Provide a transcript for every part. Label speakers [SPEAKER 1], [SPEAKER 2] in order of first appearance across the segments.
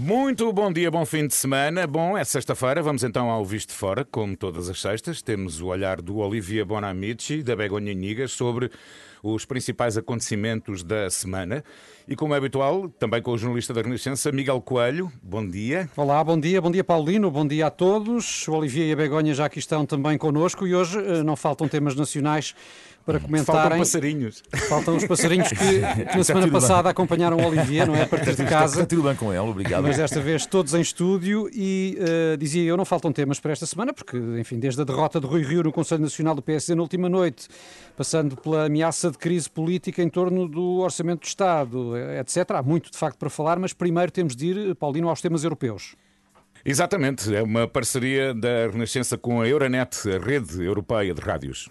[SPEAKER 1] Muito bom dia, bom fim de semana. Bom, é sexta-feira, vamos então ao Visto Fora, como todas as sextas. Temos o olhar do Olivia Bonamici, da Begonha Nigas, sobre os principais acontecimentos da semana. E como é habitual, também com o jornalista da Renascença, Miguel Coelho. Bom dia.
[SPEAKER 2] Olá, bom dia, bom dia Paulino, bom dia a todos. O Olivia e a Begonha já aqui estão também connosco e hoje eh, não faltam temas nacionais para comentarem.
[SPEAKER 1] Faltam passarinhos.
[SPEAKER 2] Faltam os passarinhos que, que na semana passada bem. acompanharam o Olivier, não é? A partir de casa.
[SPEAKER 3] Está tudo bem com ele, obrigado.
[SPEAKER 2] Mas desta vez todos em estúdio e uh, dizia eu, não faltam temas para esta semana, porque, enfim, desde a derrota de Rui Rio no Conselho Nacional do PSD na última noite, passando pela ameaça de crise política em torno do Orçamento do Estado, etc. Há muito, de facto, para falar, mas primeiro temos de ir, Paulino, aos temas europeus.
[SPEAKER 1] Exatamente, é uma parceria da Renascença com a Euronet, a rede europeia de rádios.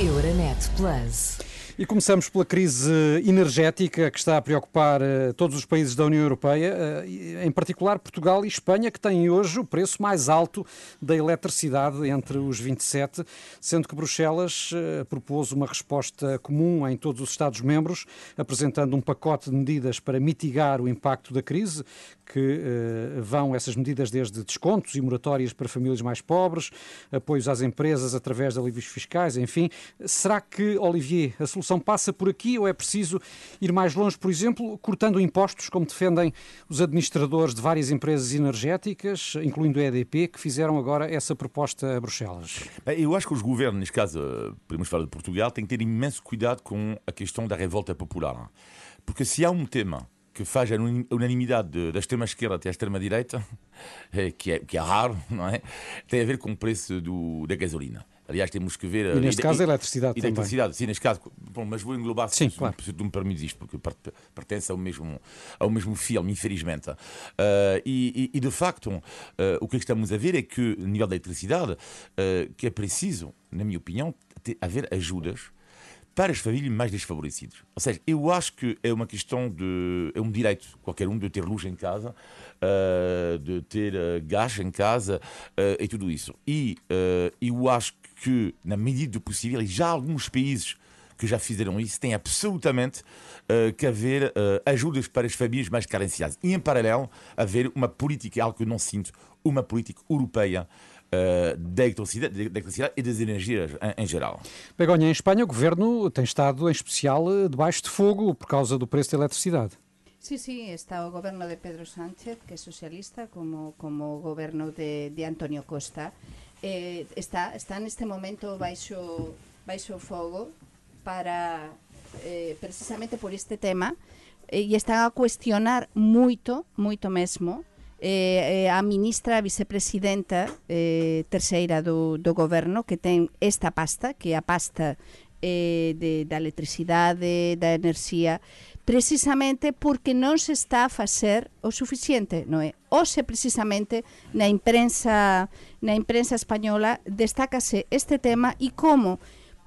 [SPEAKER 2] Euronet Plus. E começamos pela crise energética que está a preocupar uh, todos os países da União Europeia, uh, em particular Portugal e Espanha, que têm hoje o preço mais alto da eletricidade entre os 27, sendo que Bruxelas uh, propôs uma resposta comum em todos os Estados-membros, apresentando um pacote de medidas para mitigar o impacto da crise, que vão essas medidas desde descontos e moratórias para famílias mais pobres, apoios às empresas através de alívios fiscais, enfim. Será que, Olivier, a solução solução passa por aqui ou é preciso ir mais longe, por exemplo, cortando impostos, como defendem os administradores de várias empresas energéticas, incluindo a EDP, que fizeram agora essa proposta a Bruxelas?
[SPEAKER 3] Eu acho que os governos, neste caso, podemos falar de Portugal, têm que ter imenso cuidado com a questão da revolta popular. Porque se há um tema que faz a unanimidade da extrema-esquerda até a extrema-direita, eh, que é, que é raro, não é? Tem a ver com o preço do, da gasolina. Aliás, temos que ver.
[SPEAKER 2] E neste caso, a eletricidade
[SPEAKER 3] e,
[SPEAKER 2] também.
[SPEAKER 3] eletricidade, sim, neste caso. Bom, mas vou englobar
[SPEAKER 2] sim, se, claro.
[SPEAKER 3] se tu me permites isto, porque pertence ao mesmo, ao mesmo filme, infelizmente. Uh, e, e, de facto, uh, o que estamos a ver é que, no nível da eletricidade, uh, que é preciso, na minha opinião, ter, haver ajudas para as famílias mais desfavorecidas. Ou seja, eu acho que é uma questão de. é um direito, qualquer um, de ter luz em casa, uh, de ter uh, gás em casa uh, e tudo isso. E eu acho que, na medida do possível, e já alguns países que já fizeram isso, têm absolutamente que haver ajudas para as famílias mais carenciadas. E, em paralelo, haver uma política, algo que eu não sinto, uma política europeia uh, da, eletricidade, da eletricidade e das energias em, em, geral.
[SPEAKER 2] Begonha, em Espanha o governo tem estado em especial eh, debaixo de fogo por causa do preço da eletricidade.
[SPEAKER 4] Sí, sí, está o goberno de Pedro Sánchez, que é socialista, como, como o goberno de, de Antonio Costa. Eh, está, está neste momento baixo, baixo fogo para, eh, precisamente por este tema, eh, e están a cuestionar moito, moito mesmo, Eh, eh, a ministra a vicepresidenta eh, terceira do, do goberno que ten esta pasta, que é a pasta eh, de, da electricidade, da enerxía, precisamente porque non se está a facer o suficiente, non é? Ose precisamente na imprensa na imprensa española destácase este tema e como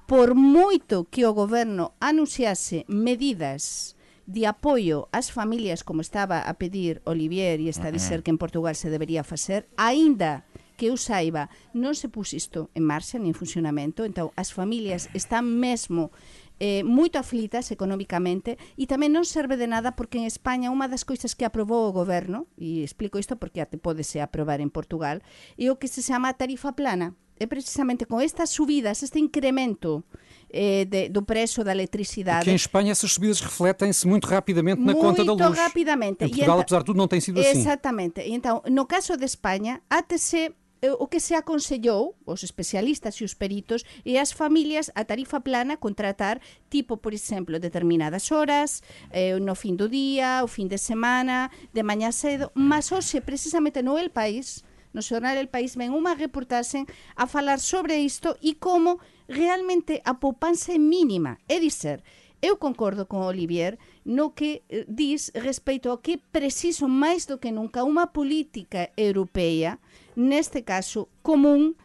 [SPEAKER 4] por moito que o goberno anunciase medidas de apoio ás familias como estaba a pedir Olivier e está a dizer que en Portugal se debería facer, aínda que eu saiba, non se pus isto en marcha nin en funcionamento, entón as familias están mesmo eh, moito aflitas economicamente e tamén non serve de nada porque en España unha das coisas que aprobou o goberno e explico isto porque até podese aprobar en Portugal é o que se chama tarifa plana. É precisamente con estas subidas, este incremento eh, de, do preço da eletricidade.
[SPEAKER 2] Porque em Espanha essas subidas refletem-se muito rapidamente na
[SPEAKER 4] muito
[SPEAKER 2] conta da luz.
[SPEAKER 4] Muito rapidamente.
[SPEAKER 2] Em Portugal, apesar de tudo, não tem sido
[SPEAKER 4] assim. Exatamente. Então, no caso de Espanha, ATC eh, o que se aconsellou os especialistas e os peritos e as familias a tarifa plana contratar tipo, por exemplo, determinadas horas eh, no fin do día, o fin de semana de mañá cedo, mas hoxe precisamente no El País no xornal El País ven unha reportaxe a falar sobre isto e como realmente a poupanza é mínima. É dizer, eu concordo con Olivier no que eh, dis respeito ao que preciso máis do que nunca unha política europea, neste caso común,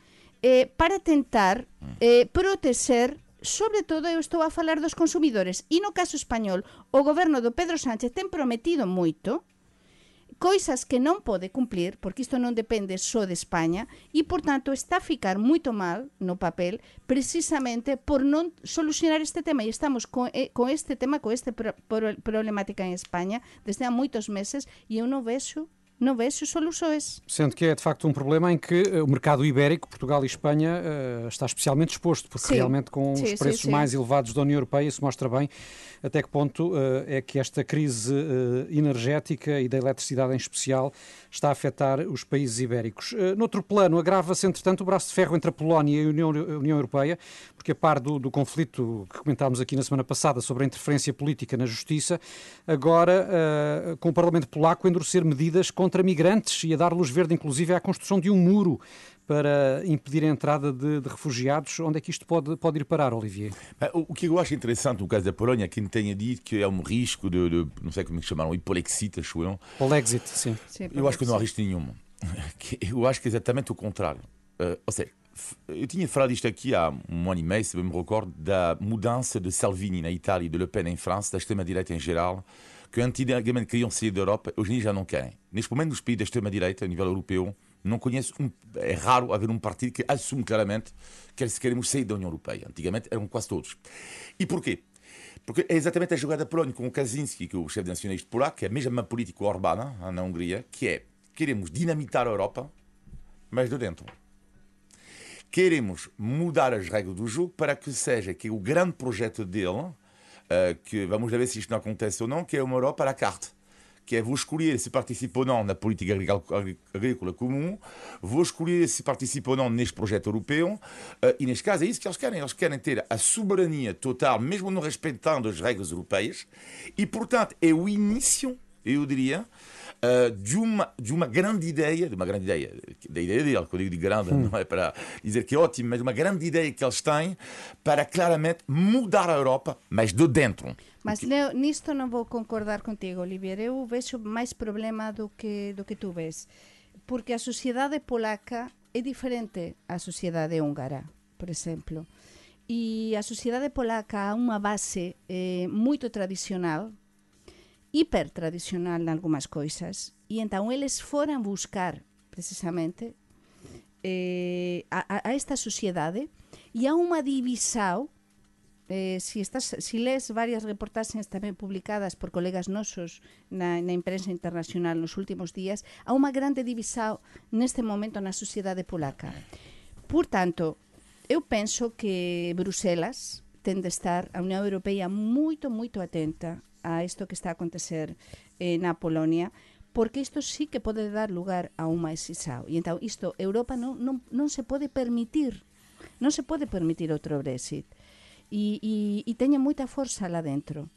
[SPEAKER 4] eh, para tentar eh, proteger sobre todo eu estou a falar dos consumidores e no caso español o goberno do Pedro Sánchez ten prometido moito coisas que non pode cumplir, porque isto non depende só de España, e, por tanto, está a ficar moito mal no papel, precisamente por non solucionar este tema. E estamos con, eh, con este tema, con este pro, pro, problemática en España, desde há moitos meses, e eu non vexo não vejo soluções.
[SPEAKER 2] Sendo que é de facto um problema em que eh, o mercado ibérico, Portugal e Espanha, uh, está especialmente exposto, porque sim. realmente com sim, os preços sim, mais elevados da União Europeia isso mostra bem até que ponto uh, é que esta crise energética e da eletricidade em especial está a afetar os países ibéricos. Noutro plano, agrava-se entretanto o braço de ferro entre a Polónia e a União, a União Europeia, porque a par do, do conflito que comentámos aqui na semana passada sobre a interferência política na justiça, agora com o Parlamento polaco endurecer medidas contra migrantes e a dar luz verde inclusive à construção de um muro para impedir a entrada de, de, refugiados. Onde é que isto pode, pode ir parar, Olivier?
[SPEAKER 3] O que eu acho interessante no caso da Polónia, quem tenha dito que é um risco de, de não sei como é que chamaram, hipolexit, acho eu.
[SPEAKER 2] Polexit, sim.
[SPEAKER 3] sim eu acho que não há risco nenhum. Eu acho que é exatamente o contrário. Uh, ou seja, eu tinha falado isto aqui há um ano e meio, se bem me recordo, da mudança de Salvini na Itália e de Le Pen em França, da extrema-direita em geral, que antigamente queriam sair da Europa, hoje em dia já não querem. Neste momento, nos países da extrema-direita, a nível europeu, não conheço um, é raro haver um partido que assume claramente que queremos sair da União Europeia. Antigamente eram quase todos. E porquê? Porque é exatamente a jogada da Polónia com o Kaczynski, que é o chefe nacionalista polaco, que é a mesma política Orbán na Hungria, que é queremos dinamitar a Europa, mas de dentro. Queremos mudar as regras do jogo para que seja que o grande projeto dele, uh, que vamos ver se isto não acontece ou não, que é uma Europa à la carte que é vou escolher se participo ou não na política agrícola comum, vou escolher se participo ou não neste projeto europeu, uh, e neste caso é isso que eles querem. Eles querem ter a soberania total, mesmo não respeitando as regras europeias, e portanto é o início, eu diria, uh, de, uma, de uma grande ideia, de uma grande ideia, da ideia dele, que eu digo de grande, hum. não é para dizer que é ótimo, mas uma grande ideia que eles têm para claramente mudar a Europa, mas de dentro.
[SPEAKER 4] Mas Leo, nisto não vou concordar contigo, Olivier. Eu vejo mais problema do que, do que tu vês. Porque a sociedade polaca é diferente à sociedade húngara, por exemplo. E a sociedade polaca há uma base eh, muito tradicional, hiper tradicional em algumas coisas, e então eles foram buscar precisamente eh, a, a esta sociedade e há uma divisão eh, si, estás, si lees varias reportaxes tamén publicadas por colegas nosos na, na imprensa internacional nos últimos días, há unha grande divisão neste momento na sociedade polaca. Por tanto, eu penso que Bruselas ten de estar a Unión Europea moito, moito atenta a isto que está a acontecer eh, na Polonia, porque isto sí que pode dar lugar a un máis isao. E entón, isto, Europa non, non, non se pode permitir, non se pode permitir outro Brexit e, e, e teña moita forza lá dentro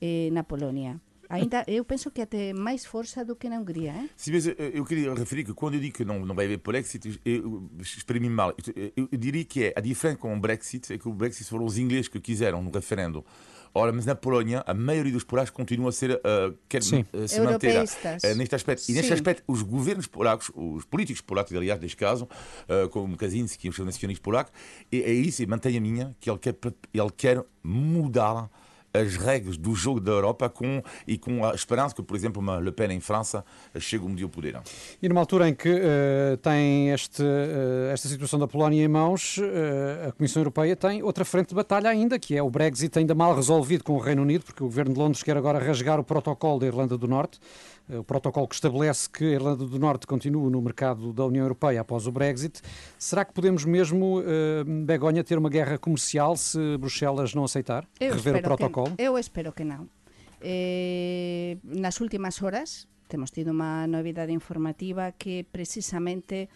[SPEAKER 4] eh, na Polónia. Ainda, eu penso que até mais força do que na Hungria. Eh?
[SPEAKER 3] Sim, mas eu queria referir que quando eu digo que não, não vai haver Brexit, eu exprimi mal. Eu, eu, diria que é a diferença com o Brexit é que o Brexit foram os ingleses que quiseram no referendo. Ora, mas na Polónia, a maioria dos polacos continua a ser, uh, quer uh, se manter uh, neste aspecto. E neste Sim. aspecto, os governos polacos, os políticos polacos, aliás, neste caso, uh, como Kaczynski, o nacionalista polaco, é, é isso, e mantém a minha, que ele quer, ele quer mudar as regras do jogo da Europa com, e com a esperança que, por exemplo, uma Le Pen em França chegue um dia ao poder.
[SPEAKER 2] E numa altura em que uh, tem este, uh, esta situação da Polónia em mãos, uh, a Comissão Europeia tem outra frente de batalha ainda, que é o Brexit ainda mal resolvido com o Reino Unido, porque o Governo de Londres quer agora rasgar o protocolo da Irlanda do Norte. Eh, o protocolo que estabelece que a Irlanda do Norte continue no mercado da União Europeia após o Brexit. Será que podemos mesmo, uh, Begonha, ter uma guerra comercial se Bruxelas não aceitar
[SPEAKER 4] eu
[SPEAKER 2] rever o protocolo?
[SPEAKER 4] Que, eu espero que não. Eh, nas últimas horas temos tido uma novidade informativa que precisamente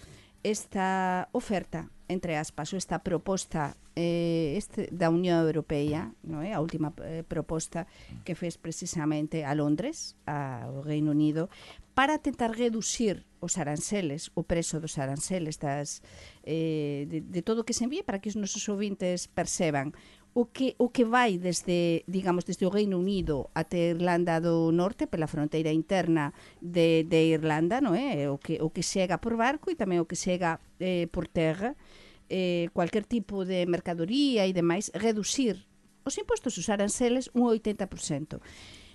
[SPEAKER 4] esta oferta, entre aspas, ou esta proposta eh, este, da Unión Europea, non é? a última eh, proposta que fez precisamente a Londres, a, ao Reino Unido, para tentar reducir os aranceles, o preso dos aranceles das, eh, de, de todo o que se envía para que os nosos ouvintes perceban o que o que vai desde, digamos, desde o Reino Unido até Irlanda do Norte pela fronteira interna de, de Irlanda, non é? O que o que chega por barco e tamén o que chega eh, por terra, eh, cualquier tipo de mercadoría e demais, reducir os impostos, os aranceles, un 80%.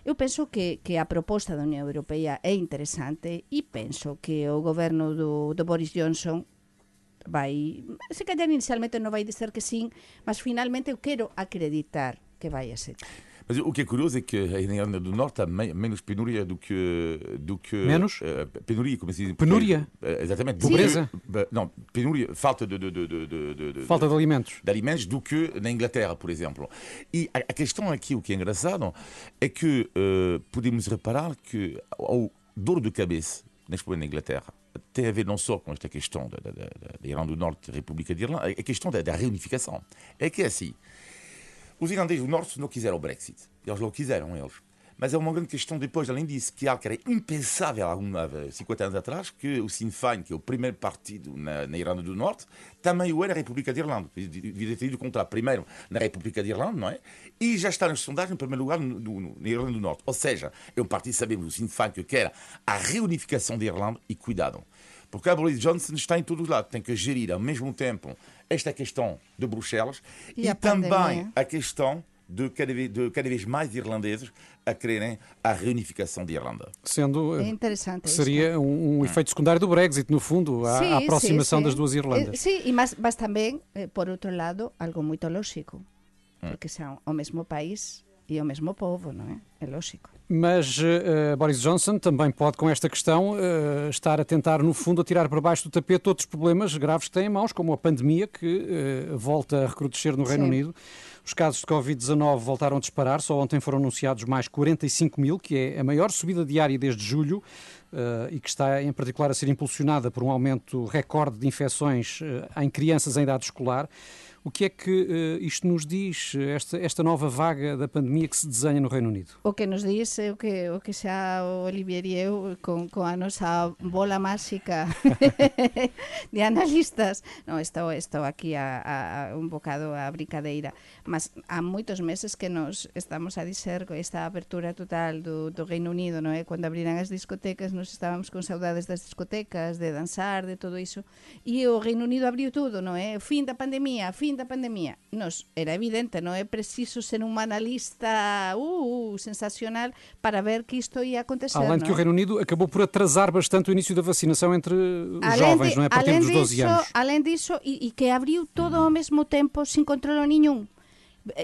[SPEAKER 4] Eu penso que, que a proposta da Unión Europea é interesante e penso que o goberno do, do Boris Johnson vai, se calhar inicialmente non vai dizer que sim, mas finalmente eu quero acreditar que vai a ser.
[SPEAKER 3] Mas o que é curioso é que a Irlanda do Norte há menos penúria do que. Do que
[SPEAKER 2] menos?
[SPEAKER 3] Uh, penúria, como se diz?
[SPEAKER 2] Penúria?
[SPEAKER 3] Uh, exatamente.
[SPEAKER 2] Pobreza?
[SPEAKER 3] Não, penúria, falta de, de, de, de, de
[SPEAKER 2] Falta de alimentos.
[SPEAKER 3] De alimentos do que na Inglaterra, por exemplo. E a, a questão aqui, o que é engraçado, é que uh, podemos reparar que o dor de cabeça neste momento na Inglaterra tem a ver não só com esta questão da, da, da, da Irlanda do Norte, República de Irlanda, a questão da, da reunificação. É que é assim. Os irlandeses do Norte não quiseram o Brexit. Eles não quiseram, eles. Mas é uma grande questão depois, além disso, que algo que era impensável há 50 anos atrás, que o Sinn Féin, que é o primeiro partido na, na Irlanda do Norte, também o era na República de Irlanda. Devia ter ido contra primeiro na República de Irlanda, não é? E já está nas sondagens em primeiro lugar no, no, na Irlanda do Norte. Ou seja, é um partido, sabemos, o Sinn Féin, que quer a reunificação da Irlanda e cuidado. Porque a Boris Johnson está em todos os lados, tem que gerir ao mesmo tempo esta questão de Bruxelas e, e também a questão de cada, vez, de cada, vez, mais irlandeses a quererem a reunificação de Irlanda.
[SPEAKER 2] Sendo
[SPEAKER 4] é interessante
[SPEAKER 2] seria um, um, efeito secundário do Brexit, no fundo, a,
[SPEAKER 4] sim,
[SPEAKER 2] a aproximação
[SPEAKER 4] sim, sim.
[SPEAKER 2] das duas Irlandas.
[SPEAKER 4] Sim, e mas, mas também, eh, por outro lado, algo muito lógico, porque são o mesmo país e o mesmo povo, não é? É lógico.
[SPEAKER 2] Mas uh, Boris Johnson também pode, com esta questão, uh, estar a tentar, no fundo, a tirar para baixo do tapete outros problemas graves que tem em mãos, como a pandemia, que uh, volta a recrudescer no Reino Sim. Unido. Os casos de Covid-19 voltaram a disparar, só ontem foram anunciados mais 45 mil, que é a maior subida diária desde julho. Uh, e que está em particular a ser impulsionada por um aumento recorde de infecções uh, em crianças em idade escolar. O que é que uh, isto nos diz, esta, esta nova vaga da pandemia que se desenha no Reino Unido?
[SPEAKER 4] O que nos diz é o que, o que xa o Olivier e eu, con a nosa bola máxica de analistas, non, estou, estou aquí a, a, bocado a brincadeira, mas há moitos meses que nos estamos a dizer esta apertura total do, do Reino Unido, non é? Cando abriran as discotecas, nos estábamos con saudades das discotecas, de danzar, de todo iso, e o Reino Unido abriu tudo, non é? Fin da pandemia, fin fin da pandemia, nos era evidente, non é preciso ser un analista uh, uh, sensacional para ver que isto ia acontecer.
[SPEAKER 2] Além
[SPEAKER 4] de
[SPEAKER 2] que o Reino Unido acabou por atrasar bastante o início da vacinação entre os
[SPEAKER 4] além
[SPEAKER 2] jovens,
[SPEAKER 4] de,
[SPEAKER 2] não é? A partir dos 12
[SPEAKER 4] disso,
[SPEAKER 2] anos.
[SPEAKER 4] Além disso, e, e que abriu todo ao mesmo tempo sin controlo nenhum.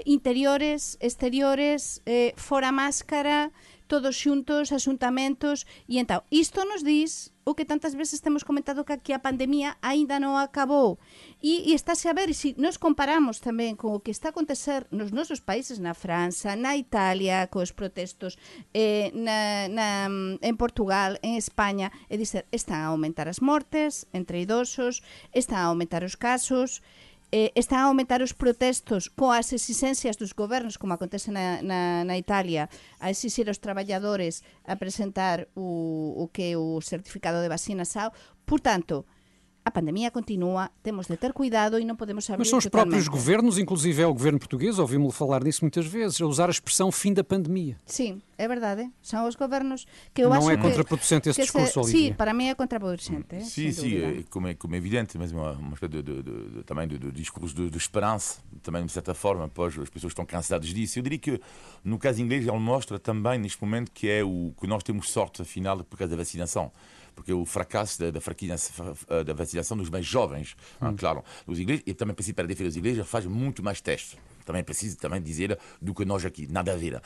[SPEAKER 4] Interiores, exteriores, eh, fora máscara, todos xuntos, asuntamentos, e entao, isto nos dis o que tantas veces temos comentado que aquí a pandemia aínda non acabou. E, e estáse a ver, se nos comparamos tamén con o que está a acontecer nos nosos países, na França, na Italia, cos protestos, eh, na, na, en Portugal, en España, e dizer, están a aumentar as mortes entre idosos, están a aumentar os casos, eh, están a aumentar os protestos coas exigencias dos gobernos, como acontece na, na, na Italia, a exixir aos traballadores a presentar o, o que o certificado de vacinação. Portanto, a pandemia continua, temos de ter cuidado e não podemos abrir
[SPEAKER 2] Mas são os
[SPEAKER 4] totalmente.
[SPEAKER 2] próprios governos, inclusive é o governo português, ouvimos-lo falar nisso muitas vezes, a usar a expressão fim da pandemia.
[SPEAKER 4] Sim, é verdade. São os governos que eu
[SPEAKER 2] não
[SPEAKER 4] acho
[SPEAKER 2] é
[SPEAKER 4] que...
[SPEAKER 2] contraproducente esse discurso,
[SPEAKER 4] se,
[SPEAKER 2] Olivia?
[SPEAKER 4] Sim, para mim é contraproducente.
[SPEAKER 3] Sim, sim, é, como, é, como é evidente, mas uma, uma espécie de, de, de, de, também de, de discurso de, de, esperança, também de certa forma, pois as pessoas estão cansadas disso. Eu diria que no caso inglês ele mostra também neste momento que é o que nós temos sorte afinal por causa da vacinação porque o fracasso da, da, da vacinação dos mais jovens, hum. claro, os ingleses, e também preciso para defender os ingleses, faz muito mais testes. Também preciso também dizer do que nós aqui, nada a ver. Uh,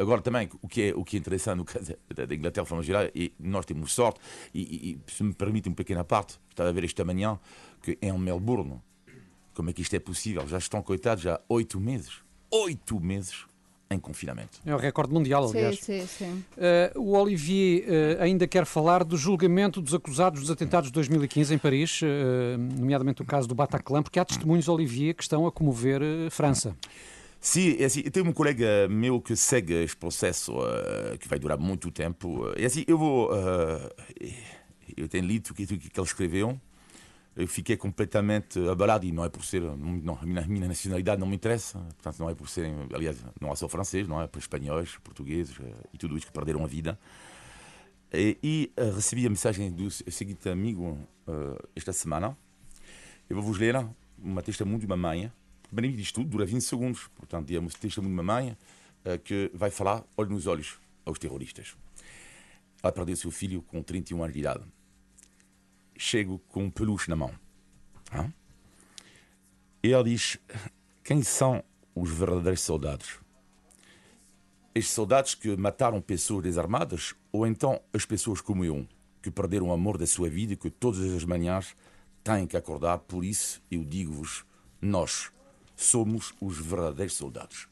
[SPEAKER 3] agora também, o que é, o que é interessante no caso da Inglaterra, de forma geral, e nós temos sorte, e, e, se me permite uma pequena parte, estava a ver esta manhã, que em Melbourne, como é que isto é possível? Já estão, coitados, já oito meses. Oito meses em confinamento.
[SPEAKER 2] É o recorde mundial, aliás.
[SPEAKER 4] Sim, sim, sim.
[SPEAKER 2] Uh, o Olivier uh, ainda quer falar do julgamento dos acusados dos atentados de 2015 em Paris, uh, nomeadamente o caso do Bataclan, porque há testemunhos, Olivier, que estão a comover França.
[SPEAKER 3] Sim, é assim, eu tenho um colega meu que segue este processo que vai durar muito tempo. E assim, eu vou. eu tenho lido o que, o que ele escreveu eu fiquei completamente abalado e não é por ser não, a, minha, minha nacionalidade não me interessa portanto não é por serem aliás não é só francês não é para espanhóis portugueses eh, e tudo isso que perderam a vida e, e uh, recebi a mensagem do seguinte amigo uh, esta semana eu vou vos ler uma testemunho de uma mãe primeiro diz tudo dura 20 segundos portanto é um testemunho de uma mãe uh, que vai falar olho nos olhos aos terroristas. Ela perdeu seu filho com 31 anos de idade. Chego com um peluche na mão. Hã? E ela diz: Quem são os verdadeiros soldados? Estes soldados que mataram pessoas desarmadas ou então as pessoas como eu, que perderam o amor da sua vida e que todas as manhãs têm que acordar? Por isso eu digo-vos: nós somos os verdadeiros soldados.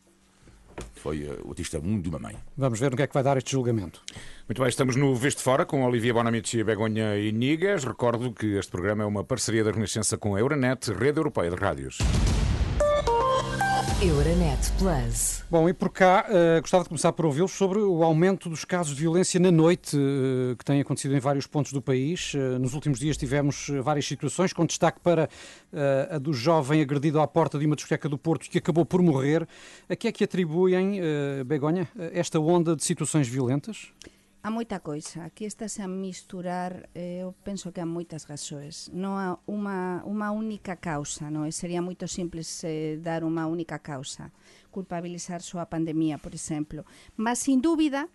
[SPEAKER 3] Foi uh, o testemunho de uma mãe.
[SPEAKER 2] Vamos ver no que é que vai dar este julgamento.
[SPEAKER 1] Muito bem, estamos no Visto Fora com Olivia Bonamici e Begonha Inigas. Recordo que este programa é uma parceria da Renascença com a Euronet, Rede Europeia de Rádios.
[SPEAKER 2] Euronet Plus. Bom, e por cá uh, gostava de começar por ouvi-los sobre o aumento dos casos de violência na noite uh, que tem acontecido em vários pontos do país. Uh, nos últimos dias tivemos várias situações, com destaque para a do jovem agredido à porta de uma discoteca do Porto que acabou por morrer. A que é que atribuem, Begonha, esta onda de situações violentas?
[SPEAKER 4] a moita coisa. Aquí estás a misturar, eh, eu penso que a moitas gasoes. Non a unha, unha única causa, non? E sería moito simples eh, dar unha única causa. Culpabilizar só a pandemia, por exemplo. Mas, sin dúbida,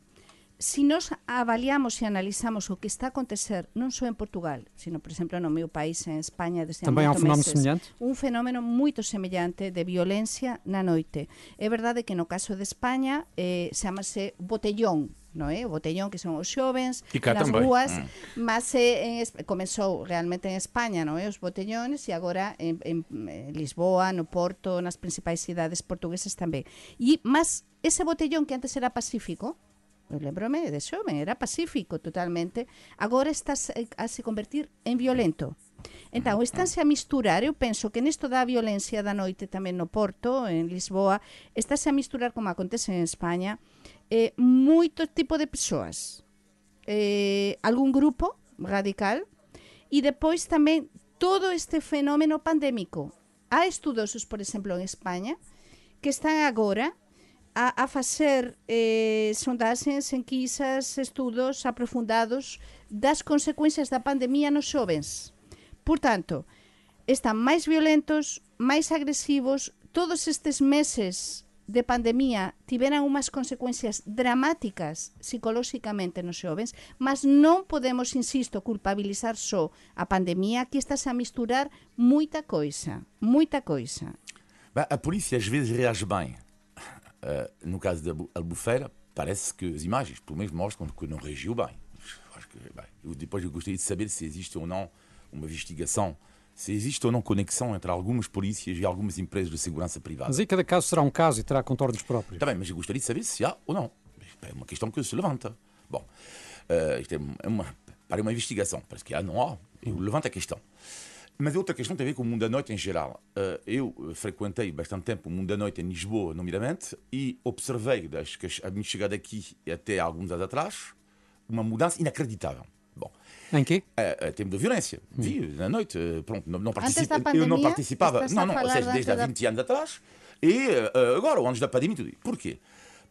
[SPEAKER 4] si nos avaliamos e analizamos o que está a acontecer non só en Portugal, sino, por exemplo, no meu país, en España, desde
[SPEAKER 2] Também
[SPEAKER 4] há
[SPEAKER 2] un fenómeno semellante?
[SPEAKER 4] Un fenómeno moito semellante de violencia na noite. É verdade que no caso de España eh, chamase botellón, no é? O botellón que son os xovens nas também. rúas, mm. mas eh, en, comezou realmente en España, no é? Os botellóns e agora en, en, en Lisboa, no Porto, nas principais cidades portuguesas tamén. E mas ese botellón que antes era pacífico, lembrome de xoven, era pacífico totalmente, agora está a se convertir en violento. Entón, estánse a misturar, eu penso que nesto da violencia da noite tamén no Porto, en Lisboa, estáse a misturar como acontece en España, eh, moito tipo de persoas. Eh, algún grupo radical e depois tamén todo este fenómeno pandémico. Há estudosos, por exemplo, en España, que están agora a, a facer eh, sondaxes, enquisas, estudos aprofundados das consecuencias da pandemia nos xovens. Por tanto, están máis violentos, máis agresivos, todos estes meses de pandemia tiveran unhas consecuencias dramáticas psicolóxicamente nos xovens, mas non podemos, insisto, culpabilizar só a pandemia, aquí estás a misturar moita coisa, moita coisa.
[SPEAKER 3] a polícia às vezes reage bem. Uh, no caso da Albufeira, parece que as imagens, pelo menos, mostram que não reagiu bem. Que, bem eu, depois eu gostaria de saber se existe ou não uma investigação se existe ou não conexão entre algumas polícias e algumas empresas de segurança privada.
[SPEAKER 2] Mas aí cada caso será um caso e terá contornos próprios.
[SPEAKER 3] Também, mas eu gostaria de saber se há ou não. É uma questão que se levanta. Bom, uh, isto é uma, para uma investigação. Parece que há, não há. Eu levanto a questão. Mas outra questão tem a ver com o mundo da noite em geral. Uh, eu frequentei bastante tempo o mundo da noite em Lisboa, nomeadamente, e observei, desde que a minha chegada aqui até alguns anos atrás, uma mudança inacreditável. Bom,
[SPEAKER 2] em quê?
[SPEAKER 3] A, a tempo de violência. Hum. Vi na noite, pronto, não, não participa, pandemia, eu não participava. Não, não, ou seja, desde há 20 da... anos atrás e uh, agora, antes da pandemia, tudo. Porquê?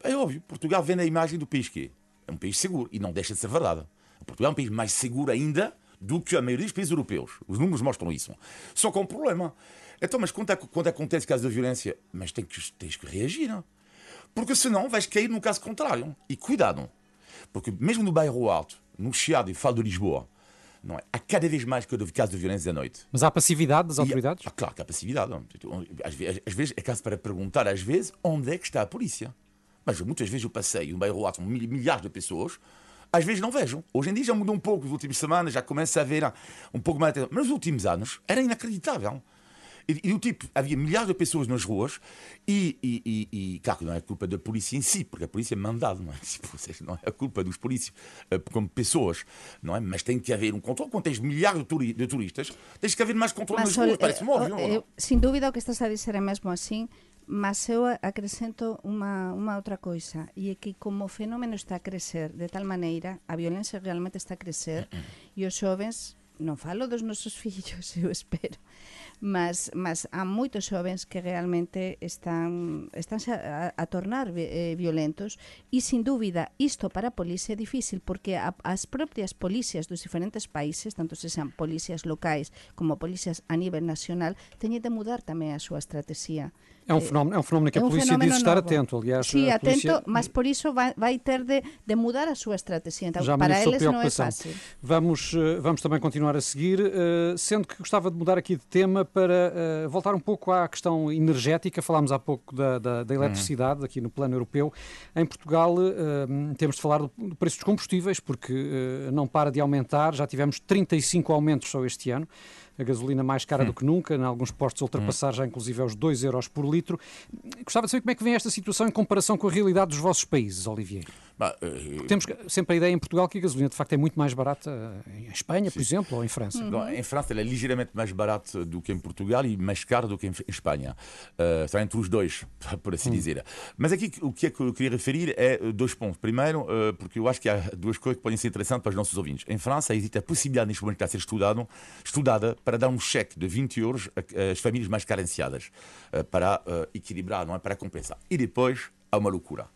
[SPEAKER 3] É óbvio, Portugal vende a imagem do país que é. É um país seguro e não deixa de ser verdade. Portugal é um país mais seguro ainda do que a maioria dos países europeus. Os números mostram isso. Só com um problema. Então, mas quando, é, quando acontece caso de violência, mas tens que, tens que reagir. Não? Porque senão vais cair no caso contrário. E cuidado. Porque mesmo no bairro alto, no Chiado e falo de Lisboa, não é? Há cada vez mais casos de violência à noite.
[SPEAKER 2] Mas há passividade das autoridades?
[SPEAKER 3] Ah, claro que há passividade. Às vezes, às vezes é caso para perguntar, às vezes, onde é que está a polícia. Mas muitas vezes eu passei um bairro alto milhares de pessoas, às vezes não vejo. Hoje em dia já mudou um pouco, nas últimas semanas já começa a ver um pouco mais. Mas nos últimos anos era inacreditável. E, e o tipo, havia milhares de pessoas nas ruas e, e, e, e, claro não é culpa da polícia em si, porque a polícia é mandada, não é? Seja, não é a culpa dos polícias eh, como pessoas, não é? Mas tem que haver um controle. Quando tens milhares de, turi de turistas, tens que haver mais controle mas, nas ruas, parece-me óbvio.
[SPEAKER 4] Eh, sem dúvida o que estás a dizer é mesmo assim, Mas eu acrescento unha, unha outra coisa, e é que como o fenómeno está a crecer de tal maneira, a violencia realmente está a crecer, mm, mm. e os xovens, non falo dos nosos fillos, eu espero, mas, mas há moitos xovens que realmente están, están a, a tornar eh, violentos e, sin dúbida, isto para a policía é difícil porque a, as propias policías dos diferentes países, tanto se sean policías locais como policías a nivel nacional, teñen de mudar tamén a súa estrategia.
[SPEAKER 2] É um fenómeno, é um fenómeno que é a polícia diz estar novo. atento, aliás.
[SPEAKER 4] Sim,
[SPEAKER 2] polícia...
[SPEAKER 4] atento, mas por isso vai, vai ter de, de, mudar a sua estratégia. Então, Já para eles não é fácil.
[SPEAKER 2] Vamos, eh, vamos também continuar a seguir, uh, sendo que gostava de mudar aqui de tema para uh, voltar um pouco à questão energética. Falámos há pouco da, da, da eletricidade uhum. aqui no plano europeu. Em Portugal uh, temos de falar do, do, preço dos combustíveis, porque não para de aumentar. Já tivemos 35 aumentos só este ano a gasolina mais cara hum. do que nunca, em alguns postos ultrapassar hum. já inclusive aos 2 euros por litro. Gostava de saber como é que vem esta situação em comparação com a realidade dos vossos países, Olivier. Bah, uh, temos sempre a ideia em Portugal que a gasolina de facto é muito mais barata em Espanha, sim. por exemplo, ou em França.
[SPEAKER 3] Uhum. em França ela é ligeiramente mais barata do que em Portugal e mais cara do que em Espanha. Uh, está entre os dois, por assim uhum. dizer. Mas aqui o que é que eu queria referir é dois pontos. Primeiro, uh, porque eu acho que há duas coisas que podem ser interessantes para os nossos ouvintes. Em França existe a possibilidade neste momento de estar a ser estudado, estudada para dar um cheque de 20 euros às famílias mais carenciadas, para equilibrar, não é? para compensar. E depois há uma loucura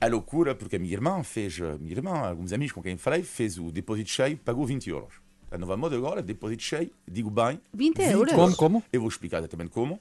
[SPEAKER 3] a loucura, porque a minha irmã fez, minha irmã, alguns amigos com quem falei, fez o depósito cheio, pagou 20 euros. A nova moda agora, depósito cheio, digo bem.
[SPEAKER 4] 20 euros?
[SPEAKER 2] Como, como?
[SPEAKER 3] Eu vou explicar exatamente como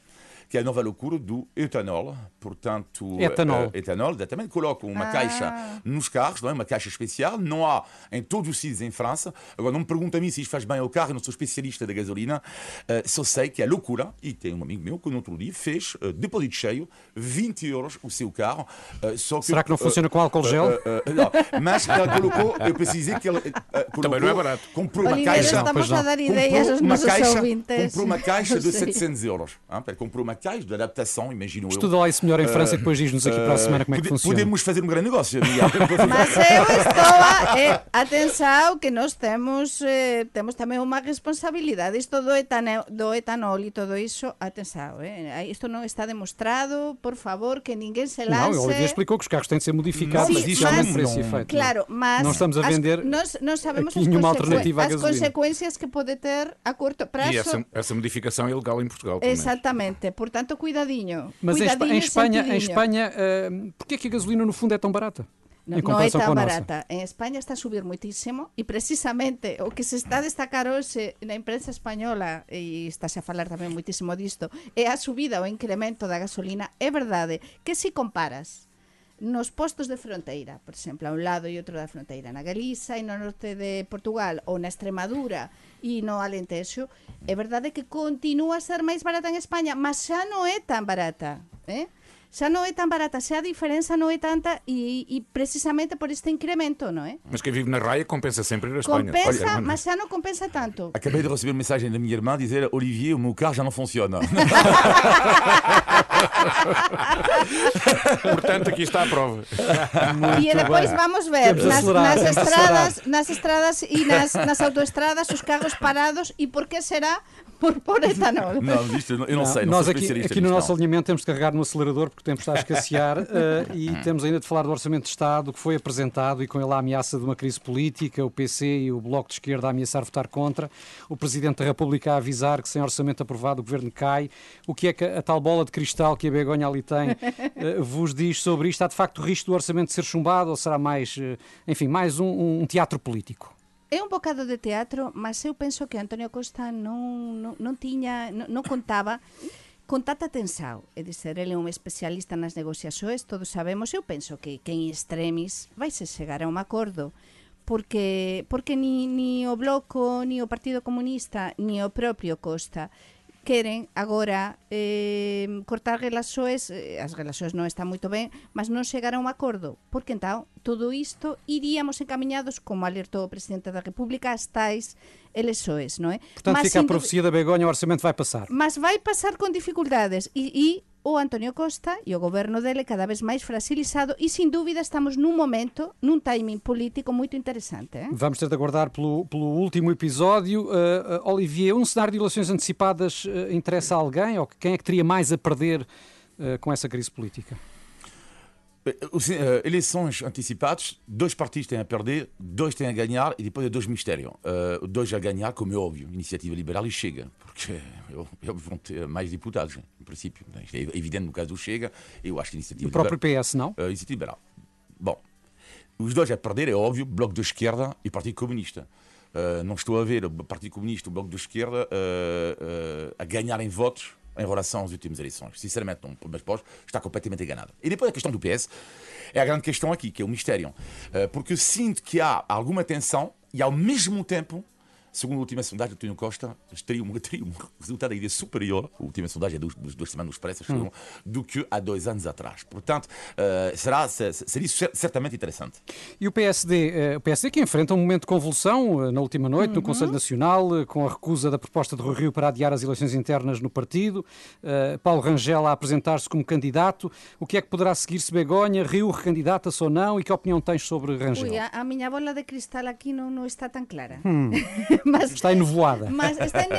[SPEAKER 3] que é a nova loucura do etanol. Portanto,
[SPEAKER 2] etanol,
[SPEAKER 3] uh, etanol exatamente. Colocam uma ah. caixa nos carros, não é? uma caixa especial. Não há em todos os sítios em França. Agora, não me pergunta a mim se isto faz bem ao carro, eu não sou especialista da gasolina. Uh, só sei que é loucura. E tem um amigo meu que no outro dia fez, uh, depósito cheio, 20 euros o seu carro.
[SPEAKER 2] Uh, só que, Será que não funciona com álcool gel?
[SPEAKER 3] não, mas ela colocou, eu precisei que ela colocou,
[SPEAKER 1] Também não é barato.
[SPEAKER 3] Comprou uma caixa.
[SPEAKER 4] Estamos a dar ideias aos nossos
[SPEAKER 3] caixa. Comprou uma caixa de 700 euros. Hein? Comprou uma caixa de adaptação, imagino
[SPEAKER 2] Estuda eu. Estuda lá isso melhor em França e depois diz-nos aqui para a semana como é que funciona.
[SPEAKER 3] Podemos fazer um grande negócio.
[SPEAKER 4] Mas eu estou a... Eh, atenção que nós temos, eh, temos também uma responsabilidade. Isto do etanol, do etanol e todo isso, atenção, eh, isto não está demonstrado, por favor, que ninguém se lance...
[SPEAKER 2] Não, o Olivier explicou que os carros têm de ser modificados,
[SPEAKER 4] mas
[SPEAKER 2] isso é um preço efeito.
[SPEAKER 4] Claro, mas...
[SPEAKER 2] Não estamos a vender
[SPEAKER 4] as, nós, nós sabemos
[SPEAKER 2] aqui nenhuma alternativa à
[SPEAKER 4] as consequências que pode ter a curto prazo.
[SPEAKER 1] E essa, essa modificação é ilegal em Portugal também.
[SPEAKER 4] Exatamente, portanto, cuidadinho.
[SPEAKER 2] Mas
[SPEAKER 4] cuidadinho
[SPEAKER 2] em Espanha, em Espanha uh, porquê é que a gasolina no fundo é tão barata?
[SPEAKER 4] No, no é tan barata. En España está a subir moitísimo e precisamente o que se está a destacar hoxe na imprensa española e está a falar tamén moitísimo disto é a subida ou incremento da gasolina. É verdade que se comparas nos postos de fronteira, por exemplo, a un lado e outro da fronteira, na Galiza e no norte de Portugal ou na Extremadura e no Alentexo, é verdade que continúa a ser máis barata en España, mas xa non é tan barata, eh? Xa non é tan barata, xa a diferença non é tanta e, e precisamente por este incremento, non é?
[SPEAKER 1] Mas quem vive na raia compensa sempre ir a Espanha.
[SPEAKER 4] Compensa, Olha, mas xa non compensa tanto.
[SPEAKER 3] Acabei de receber mensagem da minha irmã dizer Olivier, o meu carro já não funciona.
[SPEAKER 1] Portanto, aqui está a prova.
[SPEAKER 4] Muito e depois bem. vamos ver nas, nas estradas, nas estradas e nas, nas autoestradas os carros parados e por que será? Por pôr etanol.
[SPEAKER 3] Não, isto eu não, eu não sei. Não
[SPEAKER 2] nós aqui, aqui no nosso alinhamento temos de carregar no acelerador porque o tempo está a escassear uh, e temos ainda de falar do Orçamento de Estado que foi apresentado e com ele a ameaça de uma crise política, o PC e o Bloco de Esquerda a ameaçar votar contra, o Presidente da República a avisar que sem orçamento aprovado o Governo cai. O que é que a, a tal bola de cristal que a Begonha ali tem uh, vos diz sobre isto? Há de facto risco do orçamento ser chumbado ou será mais, uh, enfim, mais um, um teatro político?
[SPEAKER 4] É un bocado de teatro, mas eu penso que Antonio Costa non, non, non tiña, non, non contaba con tata tensao, é dizer, ele é un especialista nas negociaxoes, todos sabemos, eu penso que, que en extremis vaise chegar a un acordo, porque porque ni, ni o Bloco, ni o Partido Comunista, ni o propio Costa queren agora eh, cortar relaxoes, eh, as relaxoes non están moito ben, mas non chegar a un acordo, porque entón todo isto iríamos encaminhados, como alertou o Presidente da República, as tais elexoes, non é?
[SPEAKER 2] Portanto, mas, fica a profecía da Begonha, o orçamento vai passar.
[SPEAKER 4] Mas vai passar con dificultades e, e o Antonio Costa e o goberno dele cada vez máis fragilizado e sin dúbida estamos nun momento, nun timing político moito interesante. Eh?
[SPEAKER 2] Vamos ter de aguardar pelo, pelo último episódio. Uh, uh, Olivier, um cenário de eleições antecipadas uh, interessa a alguém ou quem é que teria mais a perder com essa crise política?
[SPEAKER 3] Uh, eleições antecipadas, dois partidos têm a perder, dois têm a ganhar e depois é dois mistérios. Uh, dois a ganhar, como é óbvio, Iniciativa Liberal e Chega, porque eles vão ter mais deputados, em princípio. Isto é evidente no caso do Chega, eu acho que Iniciativa
[SPEAKER 2] O próprio PS, não?
[SPEAKER 3] Uh, Iniciativa Liberal. Bom, os dois a perder, é óbvio, Bloco de Esquerda e Partido Comunista. Uh, não estou a ver o Partido Comunista o Bloco de Esquerda a ganharem votos em relação às últimas eleições. Sinceramente, não, mas posso estar completamente enganado. E depois a questão do PS é a grande questão aqui, que é o mistério. Uh, porque sinto que há alguma tensão e ao mesmo tempo Segundo a última sondagem do António Costa, teria um, teria um resultado ainda superior, a última sondagem é duas, duas semanas preços, hum. do que há dois anos atrás. Portanto, uh, será, seria certamente interessante.
[SPEAKER 2] E o PSD, uh, eh, o PSD que enfrenta um momento de convulsão uh, na última noite uhum. no Conselho Nacional, com a recusa da proposta de Rui Rio para adiar as eleições internas no partido, Paulo Rangel a apresentar-se como candidato. O que é que poderá seguir-se Begonha? Rio recandidata-se ou não? E que opinião tens sobre Rangel?
[SPEAKER 4] Ui, a, a minha bola de cristal aqui não, não está tão clara.
[SPEAKER 2] Hum. mas, está en.
[SPEAKER 4] Mas está en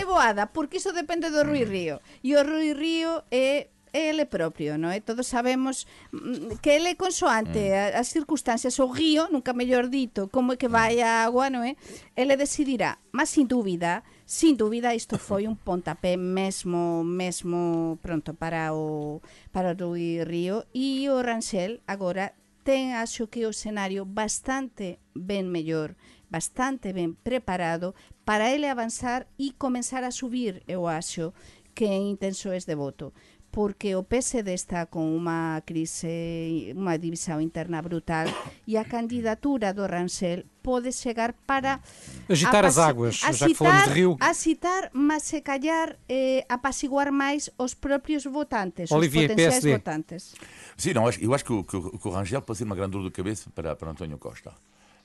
[SPEAKER 4] porque iso depende do Rui Río. E o Rui Río é ele propio, non é? Todos sabemos mm, que ele é consoante mm. as circunstancias, o río, nunca mellor dito, como é que vai mm. a agua, non é? Ele decidirá, mas sin dúbida, sin dúbida isto foi un pontapé mesmo mesmo pronto para o para o Rui Río e o Ranxel agora ten acho que o escenario bastante ben mellor bastante ben preparado para ele avanzar e comenzar a subir, eu acho, que en intenções de voto porque o PSD está con unha crise, unha división interna brutal e a candidatura do Rancel pode chegar para
[SPEAKER 2] agitar as águas,
[SPEAKER 4] já
[SPEAKER 2] que falamos de Rio.
[SPEAKER 4] Agitar, mas se calhar eh, apaciguar máis os próprios votantes,
[SPEAKER 2] Olivier,
[SPEAKER 4] os potenciais
[SPEAKER 2] PSD.
[SPEAKER 4] votantes.
[SPEAKER 3] Sim, não, eu acho que o, que o Rangel pode ser uma grande dor de cabeça para, para António Costa.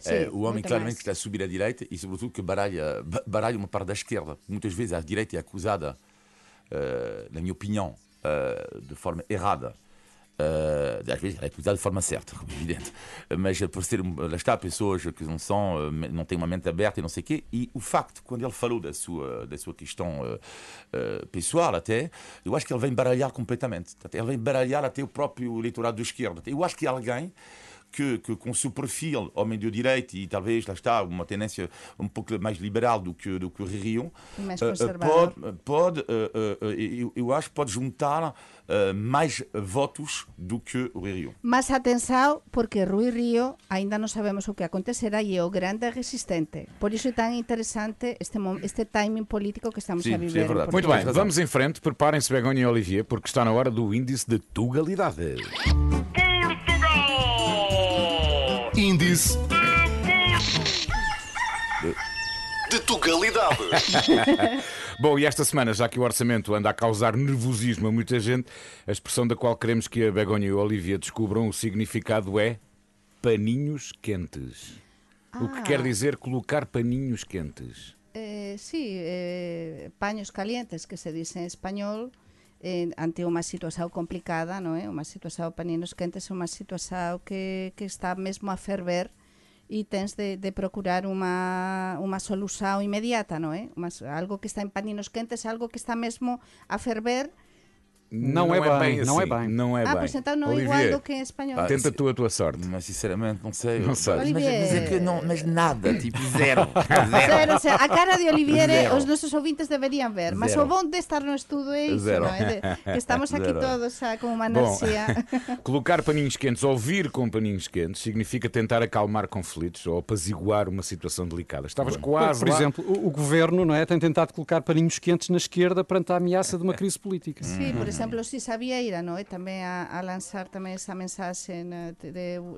[SPEAKER 3] Sim, é, o homem claramente mais. que está a subir à direita e, sobretudo, que baralha, baralha uma parte da esquerda. Muitas vezes a direita é acusada, uh, na minha opinião, uh, de forma errada. Uh, às vezes é acusada de forma certa, como é evidente, mas por ser, lá está, pessoas que não são, não têm uma mente aberta e não sei o quê, e o facto, quando ele falou da sua, da sua questão uh, uh, pessoal até, eu acho que ele vem baralhar completamente, ele vem baralhar até o próprio eleitorado de esquerda. Eu acho que alguém que, que, com o seu perfil homem de direita e talvez lá está uma tendência um pouco mais liberal do que do que o Rio
[SPEAKER 4] mais uh, pode
[SPEAKER 3] pode uh, uh, eu, eu, acho pode juntar mais votos do que o Rio
[SPEAKER 4] mas atenção porque Rui Rio ainda não sabemos o que acontecerá e é o grande resistente. Por isso é tão interessante este este timing político que estamos
[SPEAKER 3] sim,
[SPEAKER 4] a viver.
[SPEAKER 3] sim, é
[SPEAKER 1] muito bem vamos em frente. Preparem-se Begonha e Olivier porque está na hora do índice de tugalidade
[SPEAKER 5] Índice de Tugalidade.
[SPEAKER 1] Bom, e esta semana, já que o orçamento anda a causar nervosismo a muita gente, a expressão da qual queremos que a Begonha e a Olivia descubram o significado é paninhos quentes. Ah. O que quer ah. dizer colocar paninhos quentes?
[SPEAKER 4] Eh, sí, eh, paños calientes, que se dice en español, eh, ante unha situación complicada, non é? Unha situación para ninos quentes, unha situación que, que está mesmo a ferver e tens de, de procurar unha, unha solución inmediata, non é? Uma, algo que está en paninos quentes, algo que está mesmo a ferver,
[SPEAKER 2] não, não, é, é bem, não é
[SPEAKER 1] assim.
[SPEAKER 2] bem.
[SPEAKER 1] Não é
[SPEAKER 4] ah,
[SPEAKER 1] bem.
[SPEAKER 4] pois então não é igual do que em espanhol.
[SPEAKER 1] Ah, Tenta tu a tua sorte.
[SPEAKER 3] Mas sinceramente não sei.
[SPEAKER 1] Não sei.
[SPEAKER 3] Mas, mas, é que não, mas nada, tipo zero.
[SPEAKER 4] zero. zero, A cara de Olivier os nossos ouvintes deveriam ver. Mas zero. o bom de estar no estudo é isso, zero. não é? De, que estamos aqui zero. todos ah, com uma anarquia.
[SPEAKER 1] colocar paninhos quentes, ouvir com paninhos quentes, significa tentar acalmar conflitos ou apaziguar uma situação delicada. Estavas Bom. quase.
[SPEAKER 2] Por, por exemplo, o, o, governo não é, tem tentado colocar paninhos quentes na esquerda perante a ameaça de uma crise política.
[SPEAKER 4] Sim, por exemplo, se sabia Vieira, não é? Também a, a lançar também essa mensagem de,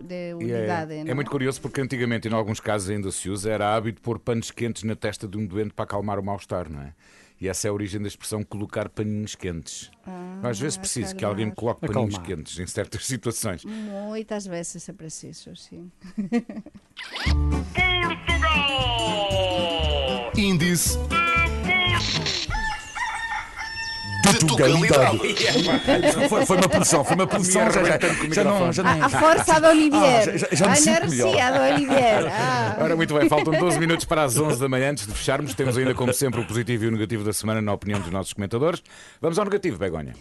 [SPEAKER 4] de unidade.
[SPEAKER 1] É, é, muito curioso porque antigamente, em alguns casos ainda se usa, era hábito pôr panos quentes na testa de um doente para acalmar o mal-estar, não é? E essa é a origem da expressão colocar paninhos quentes. Ah, Às vezes preciso que alguém me coloque paninhos Acalmar. quentes em certas situações.
[SPEAKER 4] Muitas vezes é preciso, sim.
[SPEAKER 5] Índice
[SPEAKER 3] Portugalidade. foi, foi uma produção, foi uma produção. Já, já, já, não, já
[SPEAKER 4] não... A, a força do Olivier. Ah, já, já a energia do Olivier. Ah.
[SPEAKER 1] Ora, muito bem, faltam 12 minutos para as 11 da manhã. Antes de fecharmos, temos ainda, como sempre, o positivo e o negativo da semana, na opinião dos nossos comentadores. Vamos ao negativo, Begonha.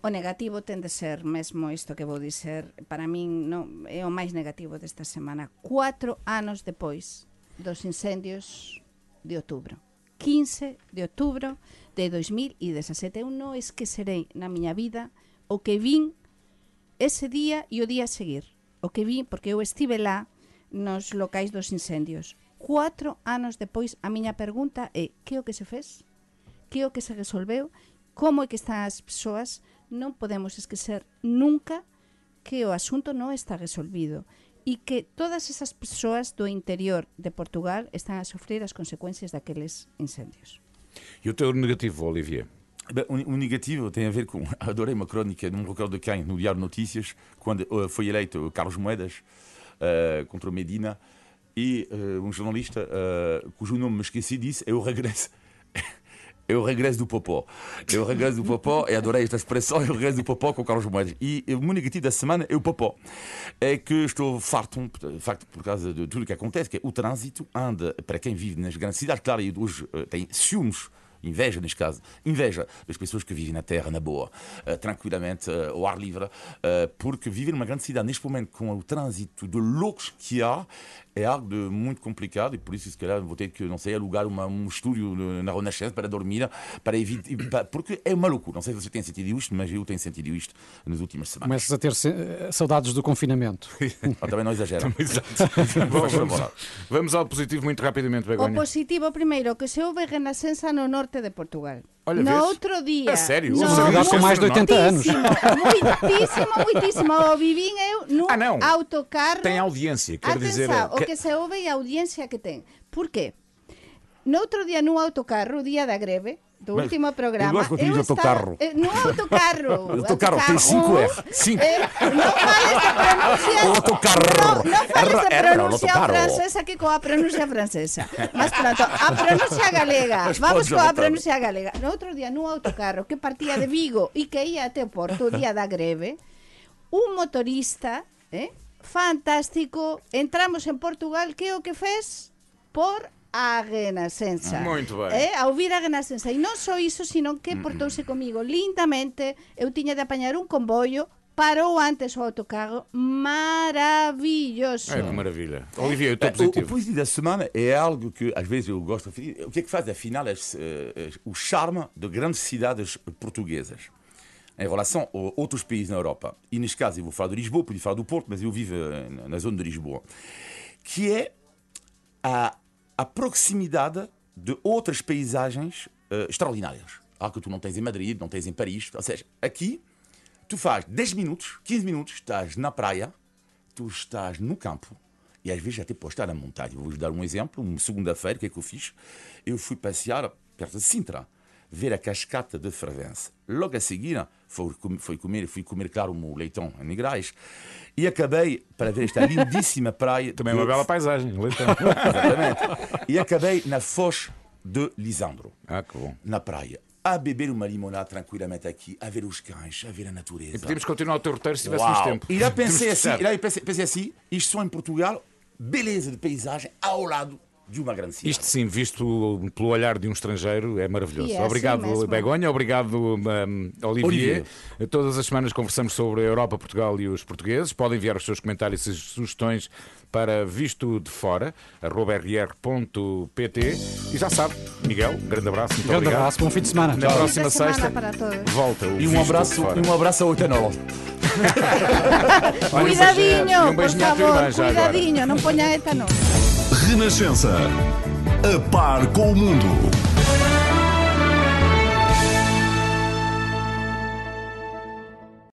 [SPEAKER 4] O negativo ten de ser mesmo isto que vou dizer, para min non, é o máis negativo desta semana. Cuatro anos depois dos incendios de outubro. 15 de outubro de 2017. Eu non esquecerei na miña vida o que vin ese día e o día a seguir. O que vin, porque eu estive lá nos locais dos incendios. Cuatro anos depois, a miña pergunta é que o que se fez? Que o que se resolveu? Como é que están as persoas? Non podemos esquecer nunca que o asunto non está resolvido e que todas esas persoas do interior de Portugal están a sofrer as consecuencias daqueles incendios.
[SPEAKER 1] E o teu negativo, Olivier?
[SPEAKER 3] Bem, o, negativo tem a ver com. Adorei uma crónica, não recordo de quem, no Diário Notícias, quando uh, foi eleito Carlos Moedas uh, contra o Medina, e uh, um jornalista cujo nome me esqueci disse: Eu regresso. Eu regresso do Popó. Eu regresso do Popó, e adorei esta expressão, eu regresso do Popó com o Carlos Moedas. E o meu negativo da semana é o Popó. É que estou farto, farto por causa de tudo o que acontece, que é o trânsito anda, para quem vive nas grandes cidades, claro, e hoje tem ciúmes inveja neste caso, inveja das pessoas que vivem na terra, na boa, uh, tranquilamente, uh, ao ar livre, uh, porque viver numa grande cidade, neste momento, com o trânsito de loucos que há, é algo de muito complicado e por isso, se calhar, vou ter que, não sei, alugar uma, um estúdio na Renascença para dormir, para evitar, porque é uma loucura. Não sei se você tem sentido isto, mas eu tenho sentido isto nas últimas semanas.
[SPEAKER 2] Começas a ter saudades do confinamento.
[SPEAKER 3] ah, também não exagera.
[SPEAKER 1] vamos, vamos ao positivo muito rapidamente, Begonha.
[SPEAKER 4] O positivo, primeiro, que se houve Renascença no norte norte de Portugal. Olha, no vês? outro dia.
[SPEAKER 1] É sério?
[SPEAKER 4] No,
[SPEAKER 2] no, com mais de 80 anos.
[SPEAKER 4] Muitíssimo, muitíssimo. O vivín eu no
[SPEAKER 1] ah, não.
[SPEAKER 4] autocarro.
[SPEAKER 1] Tem audiência, quer
[SPEAKER 4] Atenção,
[SPEAKER 1] dizer.
[SPEAKER 4] o que se ouve é a audiência que tem. Por quê? No outro dia, no autocarro, dia da greve, do Mas, último programa.
[SPEAKER 3] Eu gosto quando diz autocarro.
[SPEAKER 4] Estava, no autocarro.
[SPEAKER 3] autocarro, autocarro, tem eh, 5
[SPEAKER 4] R. 5. não fale esta pronúncia.
[SPEAKER 3] Autocarro.
[SPEAKER 4] Não, não fale esta pronúncia francesa aqui com a pronúncia francesa. Mas pronto, a pronúncia galega. Mas Vamos com a pronúncia galega. No outro dia, no autocarro que partia de Vigo e que ia até o Porto, o dia da greve, un motorista, eh, fantástico, entramos en Portugal, que o que fez? Por a Renascença.
[SPEAKER 1] Muito bem.
[SPEAKER 4] Eh, a ouvir a Renascença. E non só iso, sino que portouse comigo lindamente. Eu tiña de apañar un comboio parou antes o autocarro maravilhoso.
[SPEAKER 1] É, que maravilha. Olivier, eu estou positivo.
[SPEAKER 3] O, o positivo da semana é algo que às vezes eu gosto de O que é que faz, afinal, as, uh, o charme de grandes cidades portuguesas em relação a outros países na Europa. E neste caso eu vou falar de Lisboa, podia falar do Porto, mas eu vivo eh, na zona de Lisboa. Que é a a proximidade de outras paisagens uh, extraordinárias. Algo que tu não tens em Madrid, não tens em Paris. Ou seja, aqui tu fazes 10 minutos, 15 minutos, estás na praia, tu estás no campo e às vezes até podes estar na montanha. Vou-vos dar um exemplo. Uma segunda-feira, o que é que eu fiz? Eu fui passear perto de Sintra ver a cascata de Fervença. Logo a seguir, foi comer, fui comer, claro, um leitão em Negrais e acabei para ver esta lindíssima praia.
[SPEAKER 1] Também é uma bela paisagem, leitão.
[SPEAKER 3] Exatamente. E acabei na Foz de Lisandro.
[SPEAKER 1] Ah, que bom.
[SPEAKER 3] Na praia a beber uma limonada tranquilamente aqui, a ver os cães, a ver a natureza.
[SPEAKER 1] E podíamos continuar o teu roteiro se tivéssemos tempo.
[SPEAKER 3] E lá pensei assim, e lá pensei, pensei assim, isto só em Portugal, beleza de paisagem ao lado de uma grande cidade.
[SPEAKER 1] Isto sim, visto pelo olhar de um estrangeiro, é maravilhoso.
[SPEAKER 4] E é assim
[SPEAKER 1] obrigado. Begonha, obrigado, um, Olivier.
[SPEAKER 3] Olivier.
[SPEAKER 1] Todas as semanas conversamos sobre a Europa, Portugal e os portugueses. Podem enviar os seus comentários e sugestões para visto de fora, rr.pt. E já sabe, Miguel, um grande abraço, muito
[SPEAKER 2] grande
[SPEAKER 1] obrigado.
[SPEAKER 2] abraço, bom fim de semana.
[SPEAKER 1] Na
[SPEAKER 4] Bom
[SPEAKER 1] próxima
[SPEAKER 4] semana
[SPEAKER 1] sexta,
[SPEAKER 4] para todos.
[SPEAKER 1] volta o
[SPEAKER 3] E um abraço,
[SPEAKER 1] Fora.
[SPEAKER 3] um abraço a Oitanol.
[SPEAKER 1] Olha,
[SPEAKER 4] Cuidadinho,
[SPEAKER 1] um
[SPEAKER 4] por favor,
[SPEAKER 1] agora.
[SPEAKER 4] cuidadinho, não ponha etanol.
[SPEAKER 5] Renascença. A par com o mundo.